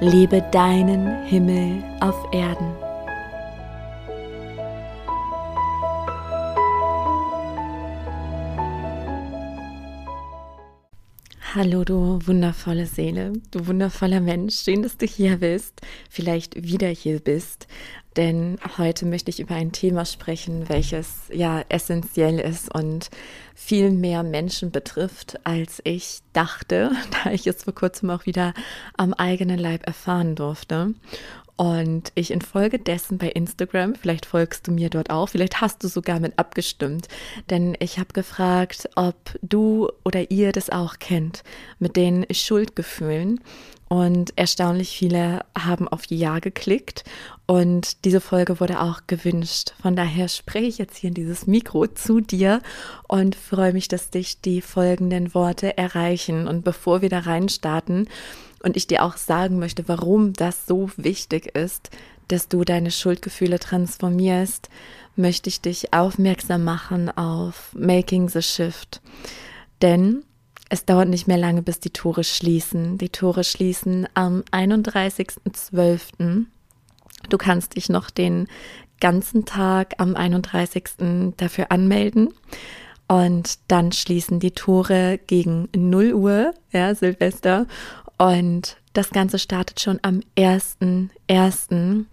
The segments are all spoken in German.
Lebe deinen Himmel auf Erden. Hallo, du wundervolle Seele, du wundervoller Mensch. Schön, dass du hier bist, vielleicht wieder hier bist. Denn heute möchte ich über ein Thema sprechen, welches ja essentiell ist und viel mehr Menschen betrifft, als ich dachte, da ich es vor kurzem auch wieder am eigenen Leib erfahren durfte. Und ich infolgedessen bei Instagram, vielleicht folgst du mir dort auch, vielleicht hast du sogar mit abgestimmt, denn ich habe gefragt, ob du oder ihr das auch kennt mit den Schuldgefühlen. Und erstaunlich viele haben auf Ja geklickt und diese Folge wurde auch gewünscht. Von daher spreche ich jetzt hier in dieses Mikro zu dir und freue mich, dass dich die folgenden Worte erreichen. Und bevor wir da reinstarten, und ich dir auch sagen möchte, warum das so wichtig ist, dass du deine Schuldgefühle transformierst, möchte ich dich aufmerksam machen auf Making the Shift. Denn es dauert nicht mehr lange, bis die Tore schließen. Die Tore schließen am 31.12. Du kannst dich noch den ganzen Tag am 31. dafür anmelden. Und dann schließen die Tore gegen 0 Uhr, ja, Silvester. Und das Ganze startet schon am 1.1.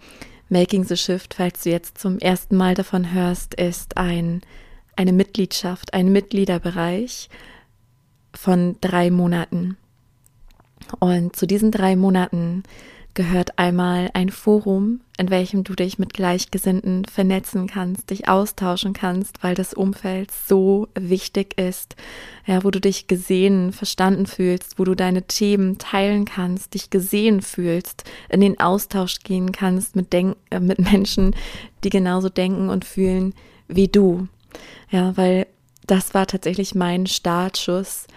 Making the Shift, falls du jetzt zum ersten Mal davon hörst, ist ein, eine Mitgliedschaft, ein Mitgliederbereich von drei Monaten. Und zu diesen drei Monaten gehört einmal ein Forum, in welchem du dich mit Gleichgesinnten vernetzen kannst, dich austauschen kannst, weil das Umfeld so wichtig ist, ja, wo du dich gesehen, verstanden fühlst, wo du deine Themen teilen kannst, dich gesehen fühlst, in den Austausch gehen kannst mit, Denk äh, mit Menschen, die genauso denken und fühlen wie du. Ja, weil das war tatsächlich mein Startschuss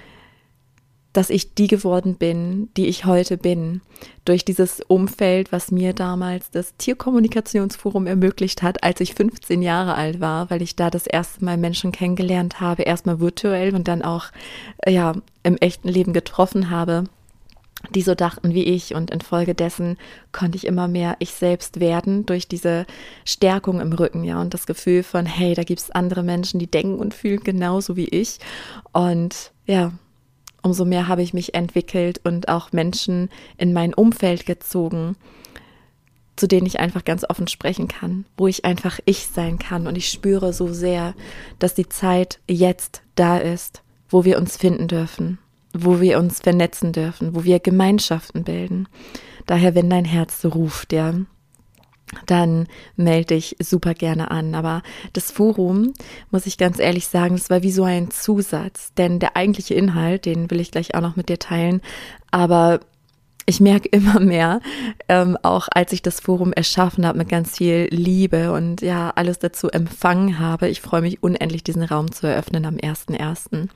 dass ich die geworden bin, die ich heute bin, durch dieses Umfeld, was mir damals das Tierkommunikationsforum ermöglicht hat, als ich 15 Jahre alt war, weil ich da das erste Mal Menschen kennengelernt habe, erstmal virtuell und dann auch ja im echten Leben getroffen habe, die so dachten wie ich. Und infolgedessen konnte ich immer mehr ich selbst werden durch diese Stärkung im Rücken, ja, und das Gefühl von, hey, da gibt es andere Menschen, die denken und fühlen genauso wie ich. Und ja, umso mehr habe ich mich entwickelt und auch Menschen in mein Umfeld gezogen, zu denen ich einfach ganz offen sprechen kann, wo ich einfach ich sein kann. Und ich spüre so sehr, dass die Zeit jetzt da ist, wo wir uns finden dürfen, wo wir uns vernetzen dürfen, wo wir Gemeinschaften bilden. Daher, wenn dein Herz ruft, ja, dann melde dich super gerne an. Aber das Forum, muss ich ganz ehrlich sagen, das war wie so ein Zusatz, denn der eigentliche Inhalt, den will ich gleich auch noch mit dir teilen, aber ich merke immer mehr, ähm, auch als ich das Forum erschaffen habe mit ganz viel Liebe und ja, alles dazu empfangen habe. Ich freue mich unendlich, diesen Raum zu eröffnen am 1.1.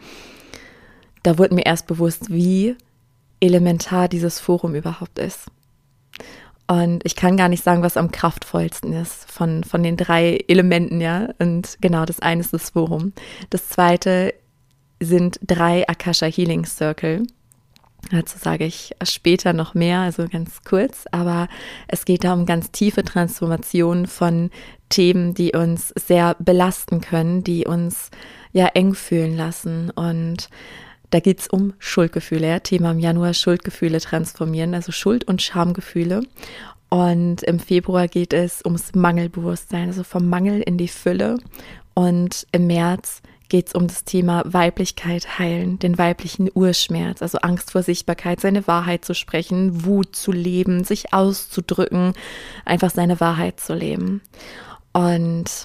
Da wurde mir erst bewusst, wie elementar dieses Forum überhaupt ist. Und ich kann gar nicht sagen, was am kraftvollsten ist von, von den drei Elementen, ja. Und genau, das eine ist das Forum. Das zweite sind drei Akasha Healing Circle. Dazu sage ich später noch mehr, also ganz kurz, aber es geht da um ganz tiefe Transformationen von Themen, die uns sehr belasten können, die uns ja eng fühlen lassen und da geht es um Schuldgefühle? Thema im Januar Schuldgefühle transformieren, also Schuld- und Schamgefühle. Und im Februar geht es ums Mangelbewusstsein, also vom Mangel in die Fülle. Und im März geht es um das Thema Weiblichkeit heilen, den weiblichen Urschmerz, also Angst vor Sichtbarkeit, seine Wahrheit zu sprechen, Wut zu leben, sich auszudrücken, einfach seine Wahrheit zu leben. Und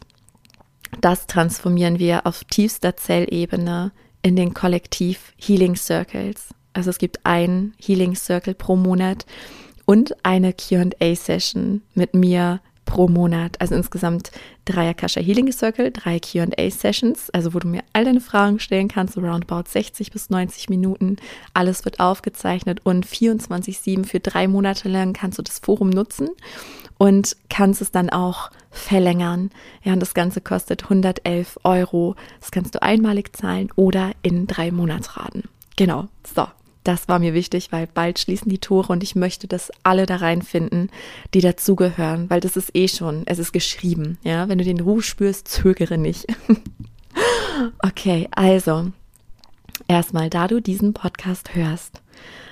das transformieren wir auf tiefster Zellebene in den Kollektiv Healing Circles. Also es gibt einen Healing Circle pro Monat und eine QA-Session mit mir pro Monat. Also insgesamt drei Akasha Healing Circle, drei QA Sessions, also wo du mir all deine Fragen stellen kannst, so roundabout 60 bis 90 Minuten. Alles wird aufgezeichnet und 24-7 für drei Monate lang kannst du das Forum nutzen und kannst es dann auch verlängern. Ja, und das Ganze kostet 111 Euro. Das kannst du einmalig zahlen oder in drei Monatsraten. Genau, so. Das war mir wichtig, weil bald schließen die Tore und ich möchte, dass alle da reinfinden, die dazugehören, weil das ist eh schon, es ist geschrieben. Ja, wenn du den Ruf spürst, zögere nicht. okay, also erstmal, da du diesen Podcast hörst,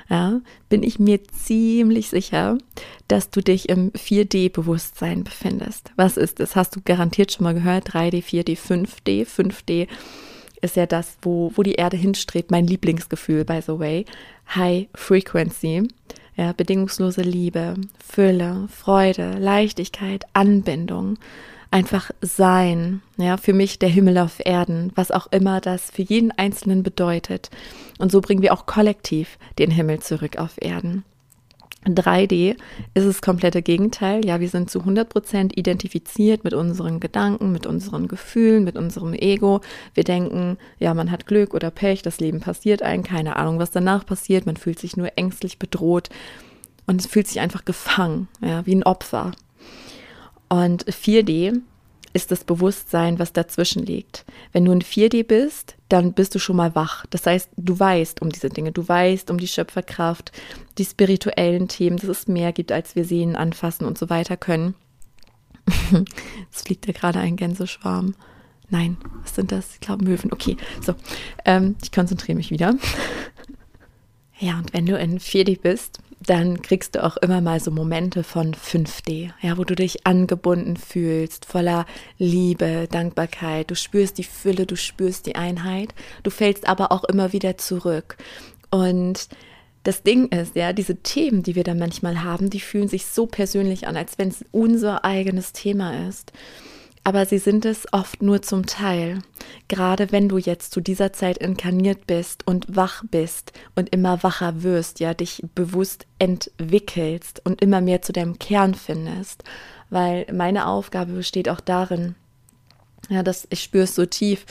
ja, bin ich mir ziemlich sicher, dass du dich im 4D-Bewusstsein befindest. Was ist es? Hast du garantiert schon mal gehört? 3D, 4D, 5D. 5D ist ja das, wo, wo die Erde hinstrebt, mein Lieblingsgefühl, by the way. High Frequency, ja, bedingungslose Liebe, Fülle, Freude, Leichtigkeit, Anbindung, einfach sein, ja, für mich der Himmel auf Erden, was auch immer das für jeden Einzelnen bedeutet. Und so bringen wir auch kollektiv den Himmel zurück auf Erden. 3D ist das komplette Gegenteil. Ja, wir sind zu 100 Prozent identifiziert mit unseren Gedanken, mit unseren Gefühlen, mit unserem Ego. Wir denken, ja, man hat Glück oder Pech, das Leben passiert einem, keine Ahnung, was danach passiert. Man fühlt sich nur ängstlich bedroht und es fühlt sich einfach gefangen, ja, wie ein Opfer. Und 4D ist das Bewusstsein, was dazwischen liegt. Wenn du in 4D bist, dann bist du schon mal wach. Das heißt, du weißt um diese Dinge, du weißt um die Schöpferkraft, die spirituellen Themen, dass es mehr gibt, als wir sehen, anfassen und so weiter können. es fliegt ja gerade ein Gänseschwarm. Nein, was sind das? Ich glaube Möwen. Okay, so. Ähm, ich konzentriere mich wieder. ja, und wenn du in 4D bist, dann kriegst du auch immer mal so Momente von 5D, ja, wo du dich angebunden fühlst, voller Liebe, Dankbarkeit. Du spürst die Fülle, du spürst die Einheit. Du fällst aber auch immer wieder zurück. Und das Ding ist, ja, diese Themen, die wir da manchmal haben, die fühlen sich so persönlich an, als wenn es unser eigenes Thema ist aber sie sind es oft nur zum Teil. Gerade wenn du jetzt zu dieser Zeit inkarniert bist und wach bist und immer wacher wirst, ja, dich bewusst entwickelst und immer mehr zu deinem Kern findest. Weil meine Aufgabe besteht auch darin, ja, dass ich spüre es so tief,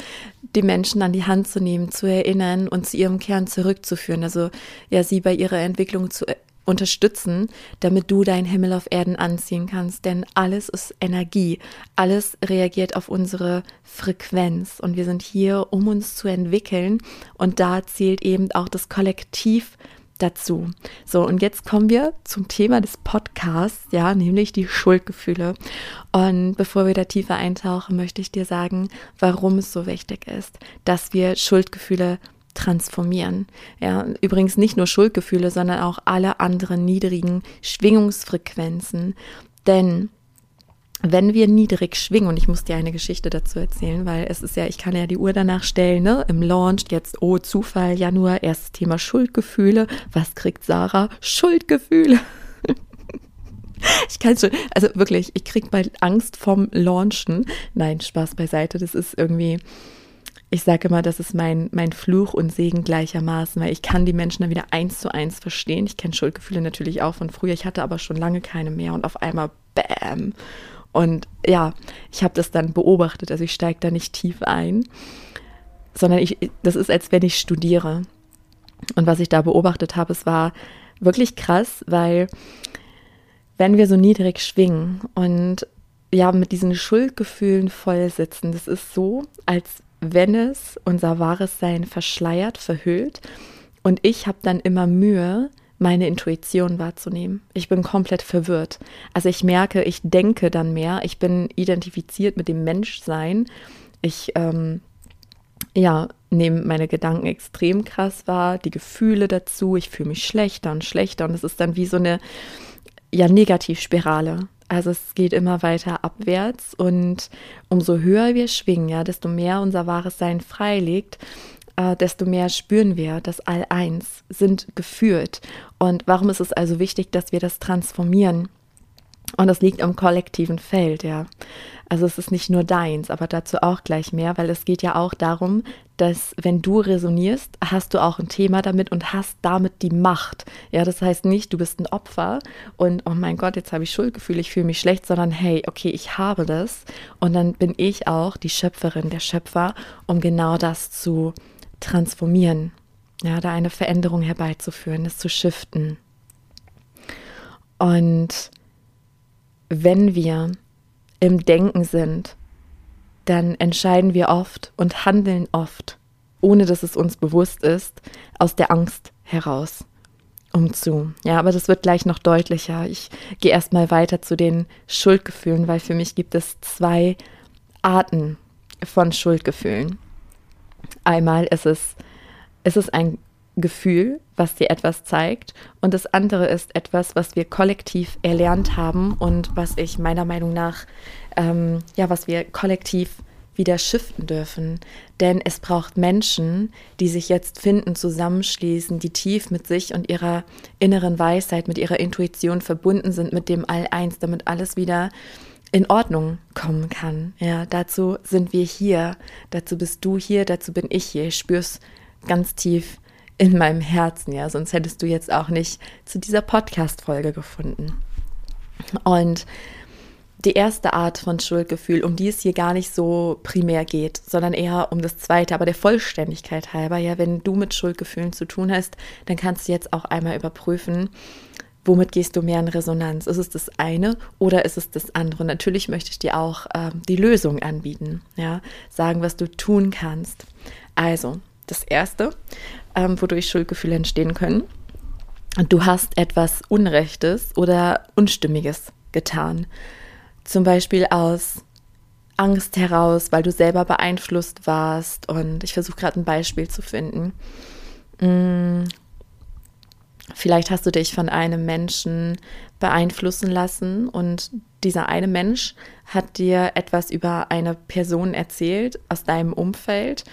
die Menschen an die Hand zu nehmen, zu erinnern und zu ihrem Kern zurückzuführen. Also ja, sie bei ihrer Entwicklung zu unterstützen, damit du deinen Himmel auf Erden anziehen kannst. Denn alles ist Energie. Alles reagiert auf unsere Frequenz. Und wir sind hier, um uns zu entwickeln. Und da zählt eben auch das Kollektiv dazu. So, und jetzt kommen wir zum Thema des Podcasts, ja, nämlich die Schuldgefühle. Und bevor wir da tiefer eintauchen, möchte ich dir sagen, warum es so wichtig ist, dass wir Schuldgefühle transformieren. Ja, übrigens nicht nur Schuldgefühle, sondern auch alle anderen niedrigen Schwingungsfrequenzen. Denn wenn wir niedrig schwingen, und ich muss dir eine Geschichte dazu erzählen, weil es ist ja, ich kann ja die Uhr danach stellen, ne? Im Launch, jetzt, oh, Zufall, Januar, erstes Thema Schuldgefühle. Was kriegt Sarah? Schuldgefühle. Ich kann schon, also wirklich, ich krieg bald Angst vom Launchen. Nein, Spaß beiseite, das ist irgendwie, ich sage immer, das ist mein, mein Fluch und Segen gleichermaßen, weil ich kann die Menschen dann wieder eins zu eins verstehen. Ich kenne Schuldgefühle natürlich auch von früher, ich hatte aber schon lange keine mehr und auf einmal Bäm. Und ja, ich habe das dann beobachtet, also ich steige da nicht tief ein, sondern ich, das ist, als wenn ich studiere. Und was ich da beobachtet habe, es war wirklich krass, weil wenn wir so niedrig schwingen und ja, mit diesen Schuldgefühlen voll sitzen, das ist so, als wenn es unser wahres Sein verschleiert, verhüllt. Und ich habe dann immer Mühe, meine Intuition wahrzunehmen. Ich bin komplett verwirrt. Also ich merke, ich denke dann mehr. Ich bin identifiziert mit dem Menschsein. Ich ähm, ja, nehme meine Gedanken extrem krass wahr, die Gefühle dazu. Ich fühle mich schlechter und schlechter. Und es ist dann wie so eine ja, Negativspirale. Also es geht immer weiter abwärts und umso höher wir schwingen, ja, desto mehr unser wahres Sein freilegt, äh, desto mehr spüren wir, dass all eins sind geführt. Und warum ist es also wichtig, dass wir das transformieren? Und das liegt im kollektiven Feld, ja. Also es ist nicht nur deins, aber dazu auch gleich mehr, weil es geht ja auch darum, dass wenn du resonierst, hast du auch ein Thema damit und hast damit die Macht. Ja, das heißt nicht, du bist ein Opfer und oh mein Gott, jetzt habe ich Schuldgefühle, ich fühle mich schlecht, sondern hey, okay, ich habe das und dann bin ich auch die Schöpferin, der Schöpfer, um genau das zu transformieren. Ja, da eine Veränderung herbeizuführen, es zu shiften. Und wenn wir im Denken sind, dann entscheiden wir oft und handeln oft, ohne dass es uns bewusst ist, aus der Angst heraus. Um zu. Ja, aber das wird gleich noch deutlicher. Ich gehe erstmal weiter zu den Schuldgefühlen, weil für mich gibt es zwei Arten von Schuldgefühlen. Einmal ist es, ist es ein Gefühl, was dir etwas zeigt. Und das andere ist etwas, was wir kollektiv erlernt haben und was ich meiner Meinung nach, ähm, ja, was wir kollektiv wieder shiften dürfen. Denn es braucht Menschen, die sich jetzt finden, zusammenschließen, die tief mit sich und ihrer inneren Weisheit, mit ihrer Intuition verbunden sind, mit dem All-Eins, damit alles wieder in Ordnung kommen kann. Ja, dazu sind wir hier, dazu bist du hier, dazu bin ich hier. Ich spür's ganz tief in meinem Herzen, ja, sonst hättest du jetzt auch nicht zu dieser Podcast-Folge gefunden. Und die erste Art von Schuldgefühl, um die es hier gar nicht so primär geht, sondern eher um das zweite, aber der Vollständigkeit halber, ja, wenn du mit Schuldgefühlen zu tun hast, dann kannst du jetzt auch einmal überprüfen, womit gehst du mehr in Resonanz? Ist es das eine oder ist es das andere? natürlich möchte ich dir auch äh, die Lösung anbieten, ja, sagen, was du tun kannst. Also, das erste, ähm, wodurch Schuldgefühle entstehen können. Du hast etwas Unrechtes oder Unstimmiges getan. Zum Beispiel aus Angst heraus, weil du selber beeinflusst warst. Und ich versuche gerade ein Beispiel zu finden. Hm, vielleicht hast du dich von einem Menschen beeinflussen lassen und dieser eine Mensch hat dir etwas über eine Person erzählt aus deinem Umfeld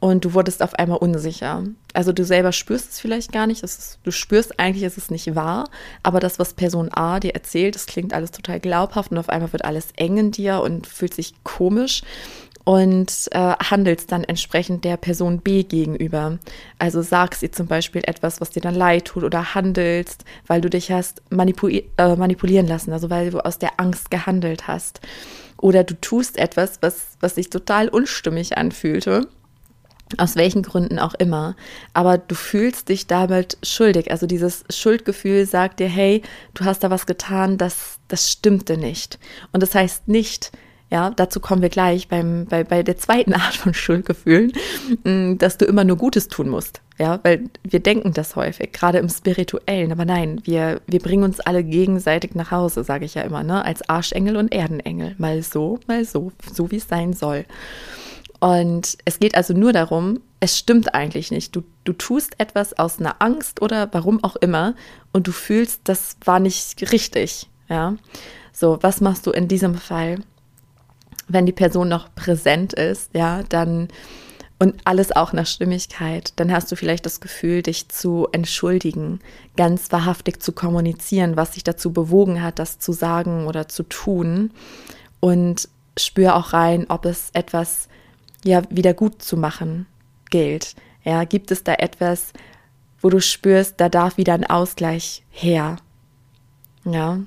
und du wurdest auf einmal unsicher. Also du selber spürst es vielleicht gar nicht. Ist, du spürst eigentlich, ist es nicht wahr, aber das, was Person A dir erzählt, das klingt alles total glaubhaft und auf einmal wird alles eng in dir und fühlt sich komisch und äh, handelst dann entsprechend der Person B gegenüber. Also sagst ihr zum Beispiel etwas, was dir dann leid tut oder handelst, weil du dich hast manipuli äh, manipulieren lassen, also weil du aus der Angst gehandelt hast. Oder du tust etwas, was, was sich total unstimmig anfühlte aus welchen Gründen auch immer. Aber du fühlst dich damit schuldig. Also dieses Schuldgefühl sagt dir, hey, du hast da was getan, das, das stimmte nicht. Und das heißt nicht, ja, dazu kommen wir gleich beim, bei, bei der zweiten Art von Schuldgefühlen, mm, dass du immer nur Gutes tun musst. Ja, weil wir denken das häufig, gerade im Spirituellen. Aber nein, wir, wir bringen uns alle gegenseitig nach Hause, sage ich ja immer, ne? Als Arschengel und Erdenengel. Mal so, mal so, so wie es sein soll. Und es geht also nur darum, es stimmt eigentlich nicht. Du, du tust etwas aus einer Angst oder warum auch immer und du fühlst, das war nicht richtig. Ja. So, was machst du in diesem Fall? Wenn die Person noch präsent ist, ja, dann und alles auch nach Stimmigkeit, dann hast du vielleicht das Gefühl, dich zu entschuldigen, ganz wahrhaftig zu kommunizieren, was dich dazu bewogen hat, das zu sagen oder zu tun. Und spür auch rein, ob es etwas ja wieder gut zu machen gilt. Ja, gibt es da etwas, wo du spürst, da darf wieder ein Ausgleich her? Ja.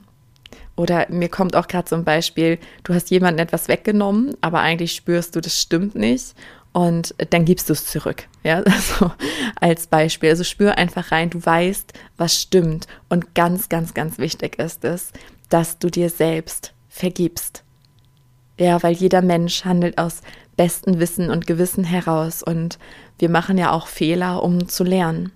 Oder mir kommt auch gerade ein Beispiel, du hast jemandem etwas weggenommen, aber eigentlich spürst du, das stimmt nicht und dann gibst du es zurück. Ja, also als Beispiel. Also spür einfach rein, du weißt, was stimmt. Und ganz, ganz, ganz wichtig ist es, dass du dir selbst vergibst. Ja, weil jeder Mensch handelt aus besten Wissen und Gewissen heraus und wir machen ja auch Fehler, um zu lernen.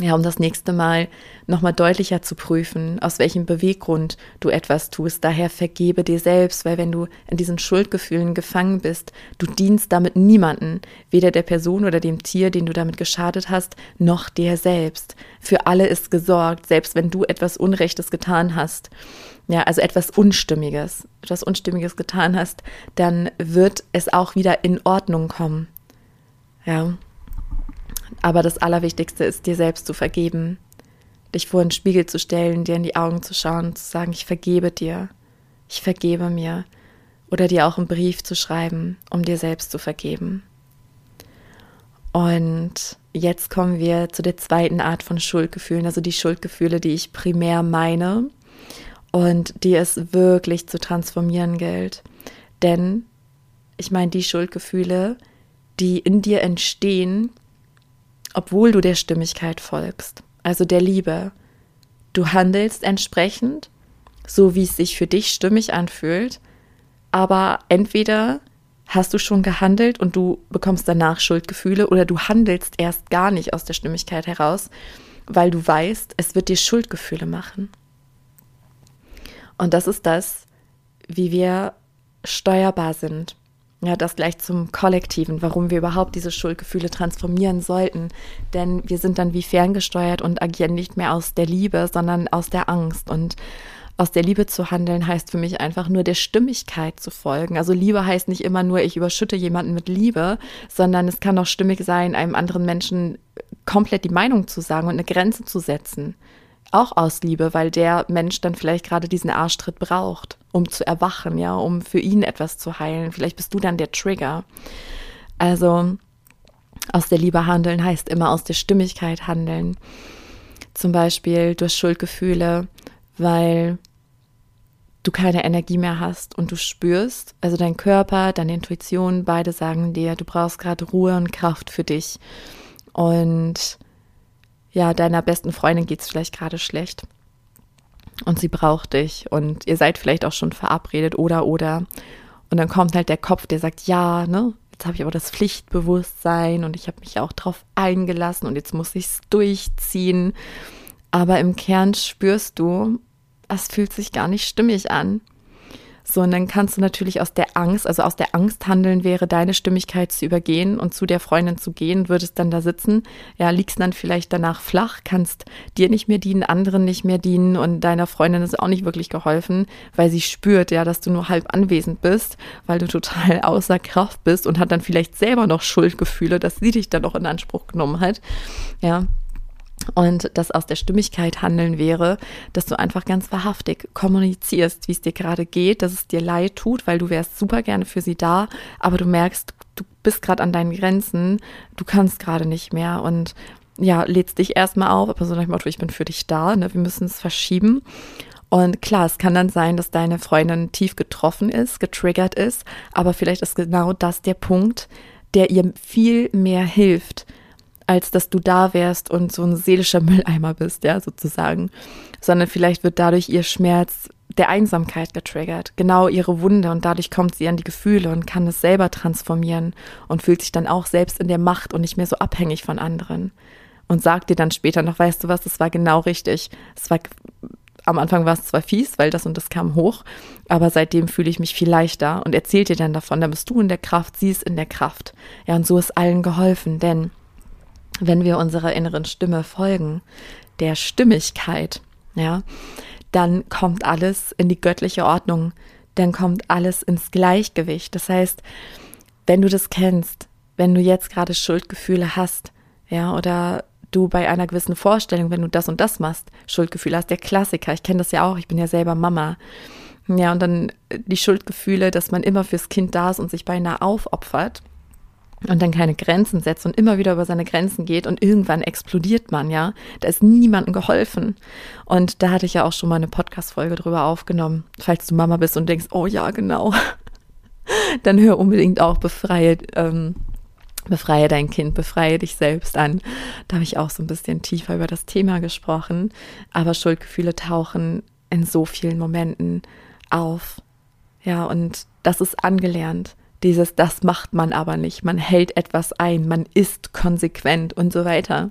Ja, um das nächste Mal nochmal deutlicher zu prüfen, aus welchem Beweggrund du etwas tust. Daher vergebe dir selbst, weil wenn du in diesen Schuldgefühlen gefangen bist, du dienst damit niemanden, weder der Person oder dem Tier, den du damit geschadet hast, noch dir selbst. Für alle ist gesorgt, selbst wenn du etwas Unrechtes getan hast ja, also etwas Unstimmiges, etwas Unstimmiges getan hast, dann wird es auch wieder in Ordnung kommen. Ja. Aber das Allerwichtigste ist, dir selbst zu vergeben. dich vor den Spiegel zu stellen, dir in die Augen zu schauen zu sagen, ich vergebe dir, ich vergebe mir. Oder dir auch einen Brief zu schreiben, um dir selbst zu vergeben. Und jetzt kommen wir zu der zweiten Art von Schuldgefühlen, also die Schuldgefühle, die ich primär meine und die es wirklich zu transformieren gilt. Denn ich meine die Schuldgefühle, die in dir entstehen, obwohl du der Stimmigkeit folgst, also der Liebe. Du handelst entsprechend, so wie es sich für dich stimmig anfühlt, aber entweder hast du schon gehandelt und du bekommst danach Schuldgefühle oder du handelst erst gar nicht aus der Stimmigkeit heraus, weil du weißt, es wird dir Schuldgefühle machen. Und das ist das, wie wir steuerbar sind. Ja, das gleich zum Kollektiven, warum wir überhaupt diese Schuldgefühle transformieren sollten. Denn wir sind dann wie ferngesteuert und agieren nicht mehr aus der Liebe, sondern aus der Angst. Und aus der Liebe zu handeln heißt für mich einfach nur der Stimmigkeit zu folgen. Also Liebe heißt nicht immer nur, ich überschütte jemanden mit Liebe, sondern es kann auch stimmig sein, einem anderen Menschen komplett die Meinung zu sagen und eine Grenze zu setzen auch aus Liebe, weil der Mensch dann vielleicht gerade diesen Arschtritt braucht, um zu erwachen, ja, um für ihn etwas zu heilen. Vielleicht bist du dann der Trigger. Also aus der Liebe handeln heißt immer aus der Stimmigkeit handeln. Zum Beispiel durch Schuldgefühle, weil du keine Energie mehr hast und du spürst, also dein Körper, deine Intuition, beide sagen dir, du brauchst gerade Ruhe und Kraft für dich. Und ja, deiner besten Freundin geht es vielleicht gerade schlecht und sie braucht dich und ihr seid vielleicht auch schon verabredet oder oder. Und dann kommt halt der Kopf, der sagt, ja, ne, jetzt habe ich aber das Pflichtbewusstsein und ich habe mich auch drauf eingelassen und jetzt muss ich es durchziehen. Aber im Kern spürst du, es fühlt sich gar nicht stimmig an. So, und dann kannst du natürlich aus der Angst, also aus der Angst handeln wäre, deine Stimmigkeit zu übergehen und zu der Freundin zu gehen, würdest dann da sitzen, ja, liegst dann vielleicht danach flach, kannst dir nicht mehr dienen, anderen nicht mehr dienen und deiner Freundin ist auch nicht wirklich geholfen, weil sie spürt, ja, dass du nur halb anwesend bist, weil du total außer Kraft bist und hat dann vielleicht selber noch Schuldgefühle, dass sie dich dann noch in Anspruch genommen hat, ja und das aus der Stimmigkeit handeln wäre, dass du einfach ganz wahrhaftig kommunizierst, wie es dir gerade geht, dass es dir leid tut, weil du wärst super gerne für sie da, aber du merkst, du bist gerade an deinen Grenzen, du kannst gerade nicht mehr und ja, lädst dich erstmal auf, aber so nach dem Motto, ich bin für dich da, ne, wir müssen es verschieben. Und klar, es kann dann sein, dass deine Freundin tief getroffen ist, getriggert ist, aber vielleicht ist genau das der Punkt, der ihr viel mehr hilft, als dass du da wärst und so ein seelischer Mülleimer bist, ja, sozusagen. Sondern vielleicht wird dadurch ihr Schmerz der Einsamkeit getriggert, genau ihre Wunde und dadurch kommt sie an die Gefühle und kann es selber transformieren und fühlt sich dann auch selbst in der Macht und nicht mehr so abhängig von anderen. Und sagt dir dann später noch, weißt du was, das war genau richtig. Es war am Anfang war es zwar fies, weil das und das kam hoch, aber seitdem fühle ich mich viel leichter und erzählt dir dann davon, dann bist du in der Kraft, sie ist in der Kraft. Ja, und so ist allen geholfen, denn wenn wir unserer inneren Stimme folgen, der Stimmigkeit, ja, dann kommt alles in die göttliche Ordnung, dann kommt alles ins Gleichgewicht. Das heißt, wenn du das kennst, wenn du jetzt gerade Schuldgefühle hast, ja, oder du bei einer gewissen Vorstellung, wenn du das und das machst, Schuldgefühle hast, der Klassiker, ich kenne das ja auch, ich bin ja selber Mama. Ja, und dann die Schuldgefühle, dass man immer fürs Kind da ist und sich beinahe aufopfert und dann keine Grenzen setzt und immer wieder über seine Grenzen geht und irgendwann explodiert man, ja. Da ist niemandem geholfen. Und da hatte ich ja auch schon mal eine Podcast-Folge drüber aufgenommen. Falls du Mama bist und denkst, oh ja, genau, dann hör unbedingt auch befreie, ähm, befreie dein Kind, befreie dich selbst an. Da habe ich auch so ein bisschen tiefer über das Thema gesprochen. Aber Schuldgefühle tauchen in so vielen Momenten auf. Ja, und das ist angelernt. Dieses, das macht man aber nicht. Man hält etwas ein, man ist konsequent und so weiter.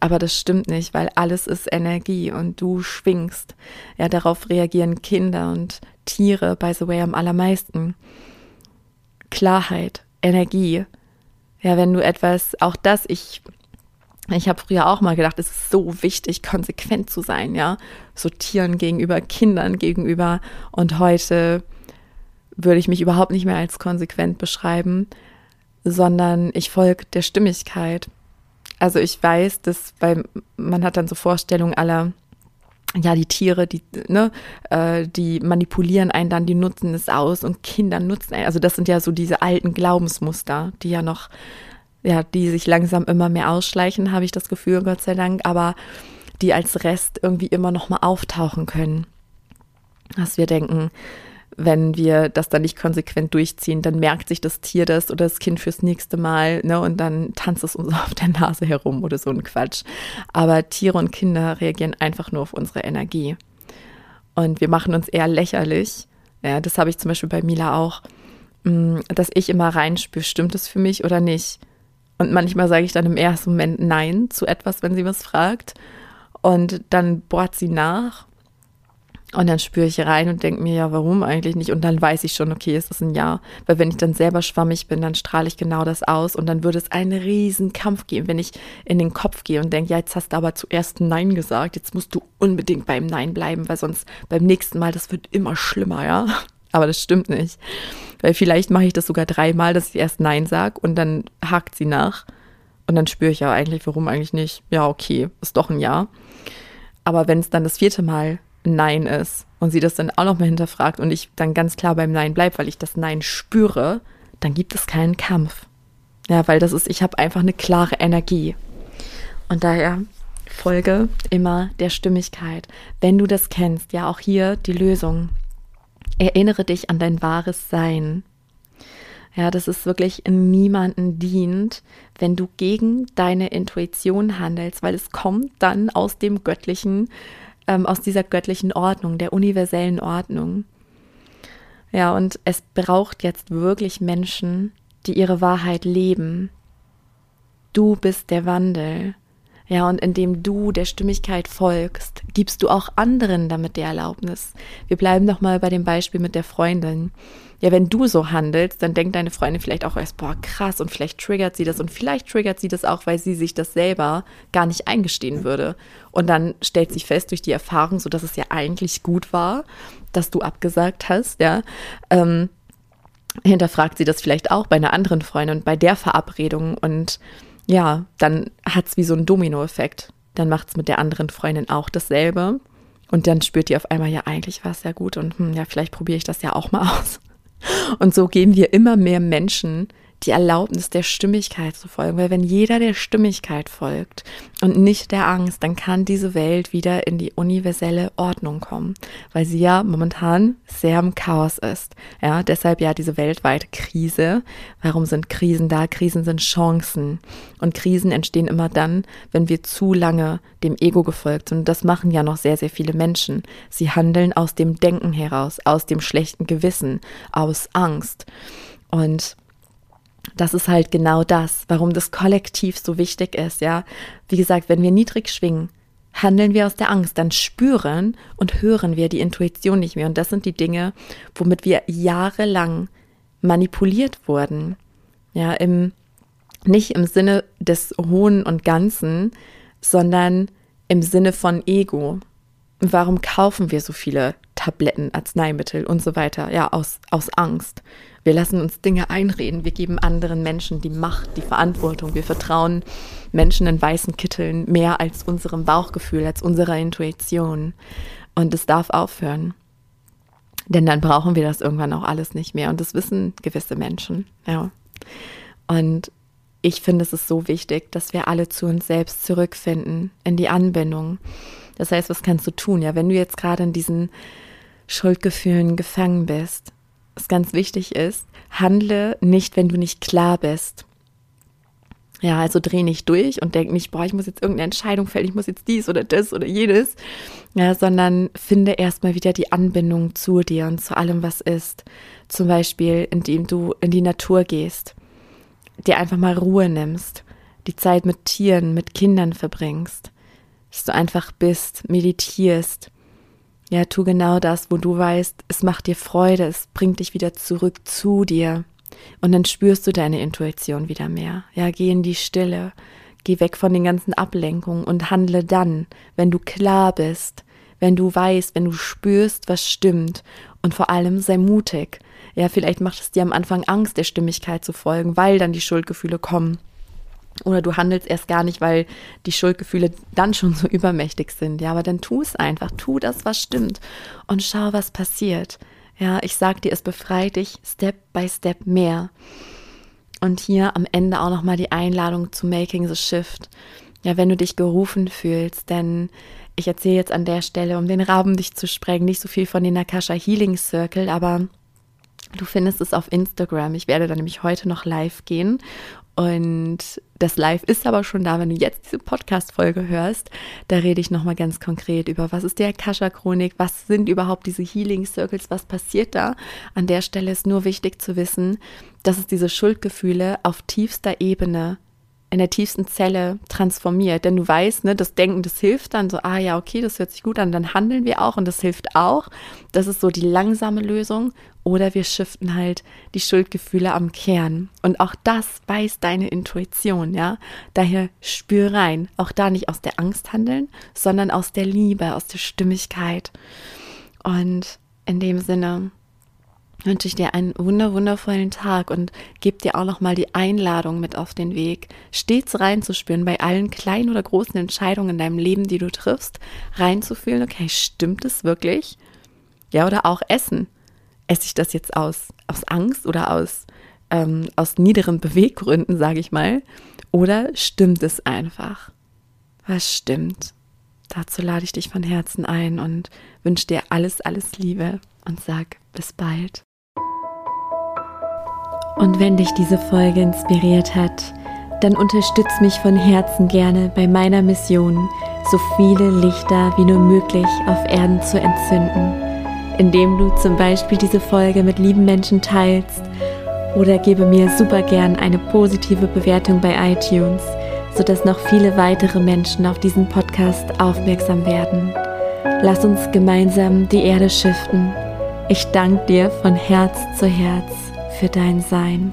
Aber das stimmt nicht, weil alles ist Energie und du schwingst. Ja, darauf reagieren Kinder und Tiere, by the way, am allermeisten. Klarheit, Energie. Ja, wenn du etwas, auch das, ich, ich habe früher auch mal gedacht, es ist so wichtig, konsequent zu sein, ja. So Tieren gegenüber, Kindern gegenüber. Und heute würde ich mich überhaupt nicht mehr als konsequent beschreiben, sondern ich folge der Stimmigkeit. Also ich weiß, dass weil man hat dann so Vorstellungen aller, ja, die Tiere, die, ne, äh, die manipulieren einen dann, die nutzen es aus und Kinder nutzen einen. Also das sind ja so diese alten Glaubensmuster, die ja noch, ja, die sich langsam immer mehr ausschleichen, habe ich das Gefühl, Gott sei Dank, aber die als Rest irgendwie immer noch mal auftauchen können. Dass wir denken, wenn wir das dann nicht konsequent durchziehen, dann merkt sich das Tier das oder das Kind fürs nächste Mal, ne, und dann tanzt es uns auf der Nase herum oder so ein Quatsch. Aber Tiere und Kinder reagieren einfach nur auf unsere Energie. Und wir machen uns eher lächerlich. Ja, das habe ich zum Beispiel bei Mila auch, mm, dass ich immer reinspüre, stimmt es für mich oder nicht? Und manchmal sage ich dann im ersten Moment Nein zu etwas, wenn sie was fragt. Und dann bohrt sie nach und dann spüre ich rein und denke mir, ja, warum eigentlich nicht? Und dann weiß ich schon, okay, ist das ein Ja. Weil wenn ich dann selber schwammig bin, dann strahle ich genau das aus und dann würde es einen riesen Kampf geben, wenn ich in den Kopf gehe und denke, ja, jetzt hast du aber zuerst Nein gesagt, jetzt musst du unbedingt beim Nein bleiben, weil sonst beim nächsten Mal, das wird immer schlimmer, ja. Aber das stimmt nicht. Weil vielleicht mache ich das sogar dreimal, dass ich erst Nein sage und dann hakt sie nach. Und dann spüre ich ja eigentlich, warum eigentlich nicht? Ja, okay, ist doch ein Ja. Aber wenn es dann das vierte Mal Nein ist und sie das dann auch noch mal hinterfragt und ich dann ganz klar beim Nein bleibe, weil ich das Nein spüre, dann gibt es keinen Kampf. Ja, weil das ist, ich habe einfach eine klare Energie. Und daher folge immer der Stimmigkeit. Wenn du das kennst, ja auch hier die Lösung. Erinnere dich an dein wahres Sein. Ja, dass es wirklich niemanden dient, wenn du gegen deine Intuition handelst, weil es kommt dann aus dem Göttlichen, ähm, aus dieser göttlichen Ordnung, der universellen Ordnung. Ja, und es braucht jetzt wirklich Menschen, die ihre Wahrheit leben. Du bist der Wandel. Ja, und indem du der Stimmigkeit folgst, gibst du auch anderen damit die Erlaubnis. Wir bleiben doch mal bei dem Beispiel mit der Freundin ja, wenn du so handelst, dann denkt deine Freundin vielleicht auch erst, boah, krass, und vielleicht triggert sie das und vielleicht triggert sie das auch, weil sie sich das selber gar nicht eingestehen würde. Und dann stellt sich fest durch die Erfahrung, so dass es ja eigentlich gut war, dass du abgesagt hast, ja. Ähm, hinterfragt sie das vielleicht auch bei einer anderen Freundin und bei der Verabredung und ja, dann hat es wie so einen Dominoeffekt. Dann macht es mit der anderen Freundin auch dasselbe. Und dann spürt die auf einmal, ja, eigentlich war es ja gut und hm, ja, vielleicht probiere ich das ja auch mal aus. Und so geben wir immer mehr Menschen die Erlaubnis der Stimmigkeit zu folgen. Weil wenn jeder der Stimmigkeit folgt und nicht der Angst, dann kann diese Welt wieder in die universelle Ordnung kommen, weil sie ja momentan sehr im Chaos ist. Ja, deshalb ja diese weltweite Krise. Warum sind Krisen da? Krisen sind Chancen. Und Krisen entstehen immer dann, wenn wir zu lange dem Ego gefolgt sind. Und das machen ja noch sehr, sehr viele Menschen. Sie handeln aus dem Denken heraus, aus dem schlechten Gewissen, aus Angst. Und das ist halt genau das, warum das Kollektiv so wichtig ist, ja. Wie gesagt, wenn wir niedrig schwingen, handeln wir aus der Angst, dann spüren und hören wir die Intuition nicht mehr. Und das sind die Dinge, womit wir jahrelang manipuliert wurden. Ja, im, nicht im Sinne des Hohen und Ganzen, sondern im Sinne von Ego. Warum kaufen wir so viele Tabletten, Arzneimittel und so weiter? Ja, aus, aus Angst. Wir lassen uns Dinge einreden. Wir geben anderen Menschen die Macht, die Verantwortung. Wir vertrauen Menschen in weißen Kitteln mehr als unserem Bauchgefühl, als unserer Intuition. Und es darf aufhören. Denn dann brauchen wir das irgendwann auch alles nicht mehr. Und das wissen gewisse Menschen. Ja. Und ich finde, es ist so wichtig, dass wir alle zu uns selbst zurückfinden, in die Anbindung. Das heißt, was kannst du tun? Ja, wenn du jetzt gerade in diesen Schuldgefühlen gefangen bist, was ganz wichtig ist, handle nicht, wenn du nicht klar bist. Ja, also dreh nicht durch und denk nicht, boah, ich muss jetzt irgendeine Entscheidung fällen, ich muss jetzt dies oder das oder jenes, ja, sondern finde erstmal wieder die Anbindung zu dir und zu allem, was ist. Zum Beispiel, indem du in die Natur gehst, dir einfach mal Ruhe nimmst, die Zeit mit Tieren, mit Kindern verbringst, dass du einfach bist, meditierst, ja, tu genau das, wo du weißt, es macht dir Freude, es bringt dich wieder zurück zu dir. Und dann spürst du deine Intuition wieder mehr. Ja, geh in die Stille, geh weg von den ganzen Ablenkungen und handle dann, wenn du klar bist, wenn du weißt, wenn du spürst, was stimmt. Und vor allem sei mutig. Ja, vielleicht macht es dir am Anfang Angst, der Stimmigkeit zu folgen, weil dann die Schuldgefühle kommen. Oder du handelst erst gar nicht, weil die Schuldgefühle dann schon so übermächtig sind. Ja, aber dann tu es einfach. Tu das, was stimmt. Und schau, was passiert. Ja, ich sag dir, es befreit dich Step by Step mehr. Und hier am Ende auch nochmal die Einladung zu Making the Shift. Ja, wenn du dich gerufen fühlst, denn ich erzähle jetzt an der Stelle, um den Raben dich zu sprengen, nicht so viel von den Nakasha Healing Circle, aber du findest es auf Instagram. Ich werde da nämlich heute noch live gehen und das Live ist aber schon da, wenn du jetzt diese Podcast-Folge hörst. Da rede ich nochmal ganz konkret über, was ist die Akasha-Chronik, was sind überhaupt diese Healing Circles, was passiert da. An der Stelle ist nur wichtig zu wissen, dass es diese Schuldgefühle auf tiefster Ebene in der tiefsten Zelle transformiert. Denn du weißt, ne, das Denken, das hilft dann so, ah ja, okay, das hört sich gut an, dann handeln wir auch und das hilft auch. Das ist so die langsame Lösung. Oder wir shiften halt die Schuldgefühle am Kern. Und auch das weiß deine Intuition, ja. Daher spür rein. Auch da nicht aus der Angst handeln, sondern aus der Liebe, aus der Stimmigkeit. Und in dem Sinne, wünsche ich dir einen wunder wundervollen Tag und gebe dir auch noch mal die Einladung mit auf den Weg, stets reinzuspüren bei allen kleinen oder großen Entscheidungen in deinem Leben, die du triffst, reinzufühlen, okay, stimmt es wirklich? Ja, oder auch Essen. Esse ich das jetzt aus, aus Angst oder aus, ähm, aus niederen Beweggründen, sage ich mal? Oder stimmt es einfach? Was stimmt? Dazu lade ich dich von Herzen ein und wünsche dir alles, alles Liebe und sag bis bald. Und wenn dich diese Folge inspiriert hat, dann unterstütz mich von Herzen gerne bei meiner Mission, so viele Lichter wie nur möglich auf Erden zu entzünden, indem du zum Beispiel diese Folge mit lieben Menschen teilst oder gebe mir super gern eine positive Bewertung bei iTunes, sodass noch viele weitere Menschen auf diesen Podcast aufmerksam werden. Lass uns gemeinsam die Erde schiften. Ich danke dir von Herz zu Herz für dein Sein.